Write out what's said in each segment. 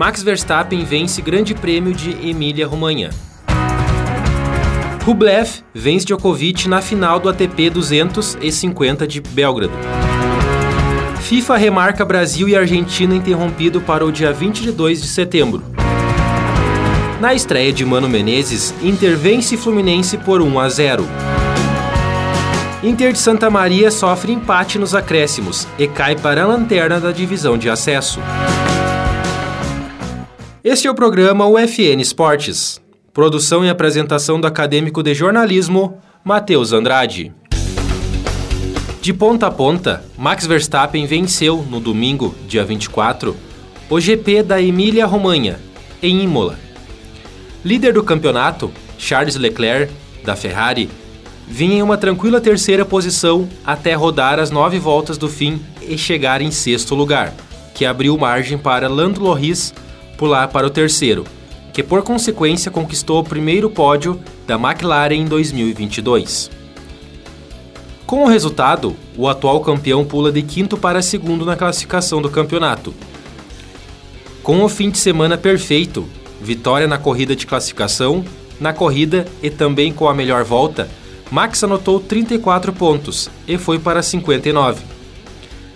Max Verstappen vence Grande Prêmio de Emília-Romanha. Rublev vence Djokovic na final do ATP 250 de Belgrado. FIFA remarca Brasil e Argentina interrompido para o dia 22 de setembro. Na estreia de Mano Menezes, Inter vence Fluminense por 1 a 0. Inter de Santa Maria sofre empate nos acréscimos e cai para a lanterna da divisão de acesso. Este é o programa UFN Esportes. Produção e apresentação do acadêmico de jornalismo, Matheus Andrade. De ponta a ponta, Max Verstappen venceu no domingo, dia 24, o GP da Emília-Romanha, em Imola. Líder do campeonato, Charles Leclerc, da Ferrari, vinha em uma tranquila terceira posição até rodar as nove voltas do fim e chegar em sexto lugar, que abriu margem para Lando Norris pular para o terceiro, que por consequência conquistou o primeiro pódio da McLaren em 2022. Com o resultado, o atual campeão pula de quinto para segundo na classificação do campeonato. Com o fim de semana perfeito, vitória na corrida de classificação, na corrida e também com a melhor volta, Max anotou 34 pontos e foi para 59.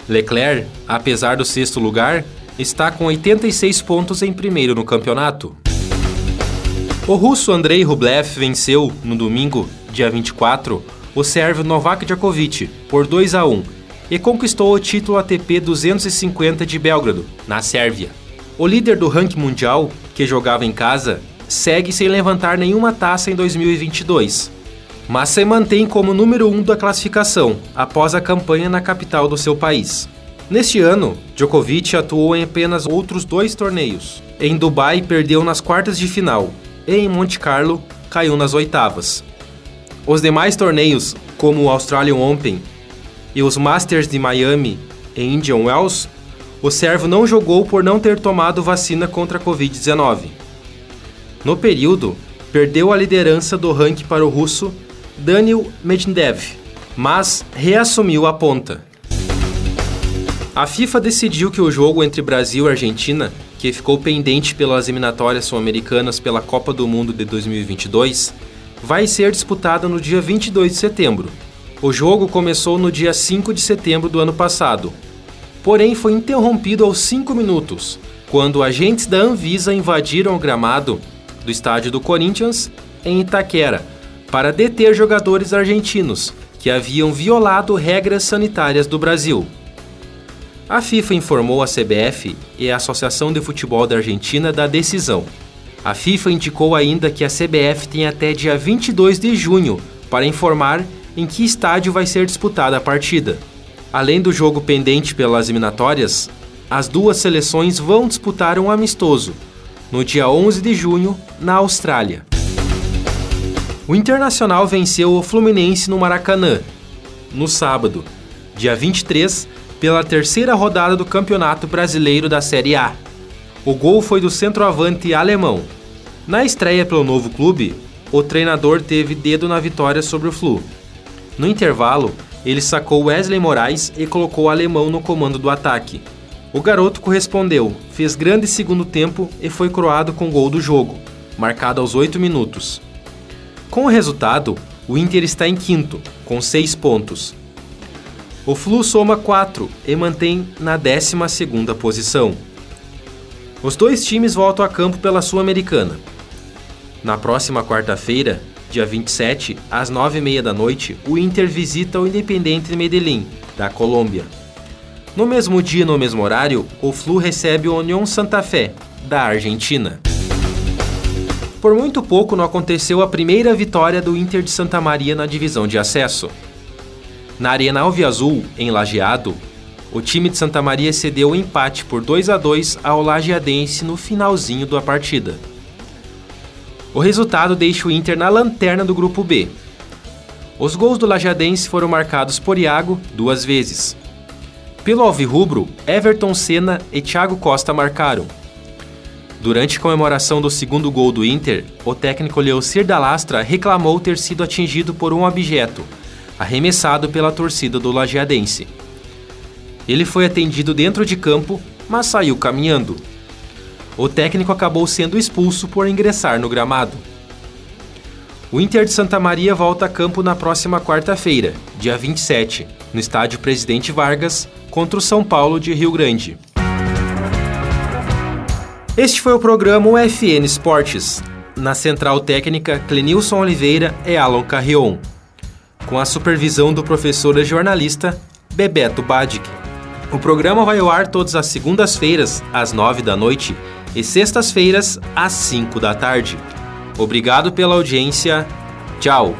Leclerc, apesar do sexto lugar, está com 86 pontos em primeiro no campeonato. O russo Andrei Rublev venceu, no domingo, dia 24, o sérvio Novak Djokovic por 2 a 1 e conquistou o título ATP 250 de Belgrado, na Sérvia. O líder do ranking mundial, que jogava em casa, segue sem levantar nenhuma taça em 2022, mas se mantém como número 1 um da classificação após a campanha na capital do seu país. Neste ano, Djokovic atuou em apenas outros dois torneios. Em Dubai, perdeu nas quartas de final e em Monte Carlo, caiu nas oitavas. Os demais torneios, como o Australian Open e os Masters de Miami e Indian Wells, o servo não jogou por não ter tomado vacina contra a Covid-19. No período, perdeu a liderança do ranking para o russo Daniel Medvedev, mas reassumiu a ponta. A FIFA decidiu que o jogo entre Brasil e Argentina, que ficou pendente pelas eliminatórias sul-americanas pela Copa do Mundo de 2022, vai ser disputado no dia 22 de setembro. O jogo começou no dia 5 de setembro do ano passado, porém foi interrompido aos 5 minutos, quando agentes da Anvisa invadiram o gramado do estádio do Corinthians, em Itaquera, para deter jogadores argentinos que haviam violado regras sanitárias do Brasil. A FIFA informou a CBF e a Associação de Futebol da Argentina da decisão. A FIFA indicou ainda que a CBF tem até dia 22 de junho para informar em que estádio vai ser disputada a partida. Além do jogo pendente pelas eliminatórias, as duas seleções vão disputar um amistoso no dia 11 de junho na Austrália. O Internacional venceu o Fluminense no Maracanã no sábado, dia 23, pela terceira rodada do Campeonato Brasileiro da Série A. O gol foi do centroavante alemão. Na estreia pelo novo clube, o treinador teve dedo na vitória sobre o Flu. No intervalo, ele sacou Wesley Moraes e colocou o alemão no comando do ataque. O garoto correspondeu, fez grande segundo tempo e foi croado com gol do jogo, marcado aos 8 minutos. Com o resultado, o Inter está em quinto, com 6 pontos, o Flu soma 4 e mantém na 12 posição. Os dois times voltam a campo pela Sul-Americana. Na próxima quarta-feira, dia 27, às 9h30 da noite, o Inter visita o Independente Medellín, da Colômbia. No mesmo dia e no mesmo horário, o Flu recebe o União Santa Fé, da Argentina. Por muito pouco não aconteceu a primeira vitória do Inter de Santa Maria na divisão de acesso. Na Arena Alviazul, em Lajeado, o time de Santa Maria cedeu o empate por 2 a 2 ao Lajeadense no finalzinho da partida. O resultado deixa o Inter na lanterna do grupo B. Os gols do Lajeadense foram marcados por Iago duas vezes. Pelo Alvirrubro, Everton Senna e Thiago Costa marcaram. Durante a comemoração do segundo gol do Inter, o técnico Leocir da Lastra reclamou ter sido atingido por um objeto, arremessado pela torcida do Lajeadense. Ele foi atendido dentro de campo, mas saiu caminhando. O técnico acabou sendo expulso por ingressar no gramado. O Inter de Santa Maria volta a campo na próxima quarta-feira, dia 27, no estádio Presidente Vargas, contra o São Paulo de Rio Grande. Este foi o programa UFN Esportes. Na central técnica, Clenilson Oliveira e Alan Carrion. Com a supervisão do professor e jornalista Bebeto Badic. O programa vai ao ar todas as segundas-feiras, às nove da noite, e sextas-feiras, às cinco da tarde. Obrigado pela audiência. Tchau!